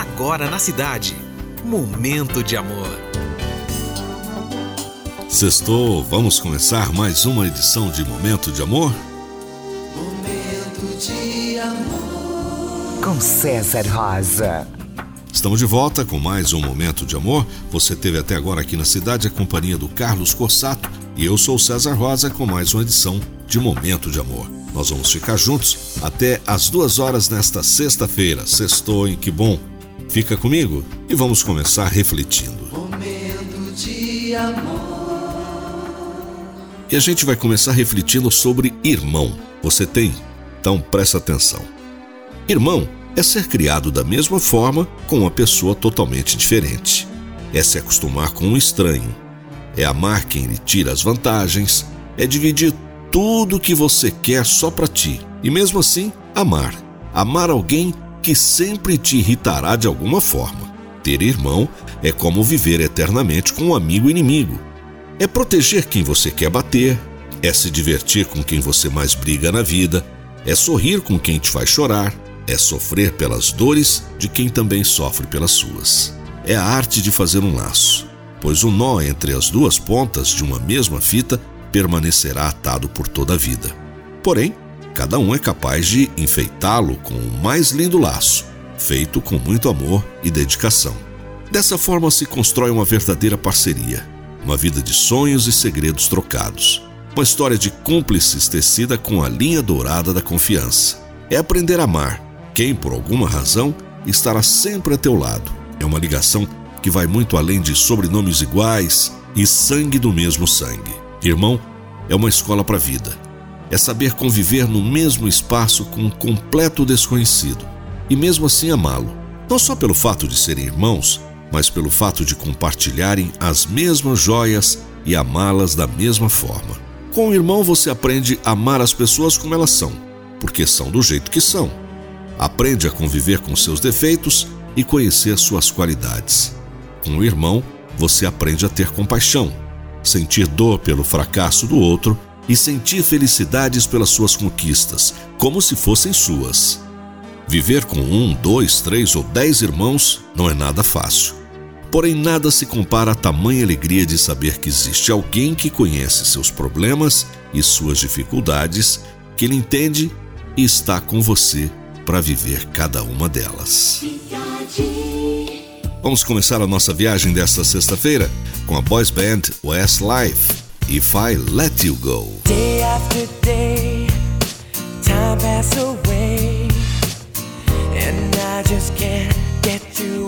agora na cidade. Momento de amor. Sextou, vamos começar mais uma edição de Momento de Amor? Momento de amor. Com César Rosa. Estamos de volta com mais um Momento de Amor. Você teve até agora aqui na cidade a companhia do Carlos Corsato e eu sou César Rosa com mais uma edição de Momento de Amor. Nós vamos ficar juntos até as duas horas nesta sexta-feira. Sextou, em que bom! Fica comigo e vamos começar refletindo. Momento de amor. E a gente vai começar refletindo sobre irmão. Você tem? Então presta atenção. Irmão é ser criado da mesma forma com uma pessoa totalmente diferente. É se acostumar com um estranho. É amar quem lhe tira as vantagens. É dividir tudo o que você quer só para ti. E mesmo assim, amar. Amar alguém que sempre te irritará de alguma forma. Ter irmão é como viver eternamente com um amigo inimigo. É proteger quem você quer bater, é se divertir com quem você mais briga na vida, é sorrir com quem te faz chorar, é sofrer pelas dores de quem também sofre pelas suas. É a arte de fazer um laço, pois o nó entre as duas pontas de uma mesma fita permanecerá atado por toda a vida. Porém, cada um é capaz de enfeitá-lo com o mais lindo laço, feito com muito amor e dedicação. Dessa forma se constrói uma verdadeira parceria, uma vida de sonhos e segredos trocados, uma história de cúmplices tecida com a linha dourada da confiança. É aprender a amar quem, por alguma razão, estará sempre a teu lado. É uma ligação que vai muito além de sobrenomes iguais e sangue do mesmo sangue. Irmão, é uma escola para a vida. É saber conviver no mesmo espaço com um completo desconhecido e mesmo assim amá-lo. Não só pelo fato de serem irmãos, mas pelo fato de compartilharem as mesmas joias e amá-las da mesma forma. Com o irmão você aprende a amar as pessoas como elas são, porque são do jeito que são. Aprende a conviver com seus defeitos e conhecer suas qualidades. Com o irmão, você aprende a ter compaixão, sentir dor pelo fracasso do outro e sentir felicidades pelas suas conquistas, como se fossem suas. Viver com um, dois, três ou dez irmãos não é nada fácil. Porém, nada se compara à tamanha alegria de saber que existe alguém que conhece seus problemas e suas dificuldades, que ele entende e está com você para viver cada uma delas. Vamos começar a nossa viagem desta sexta-feira com a boys band Westlife, If I Let You Go. Day after day, time away, and I just can't get you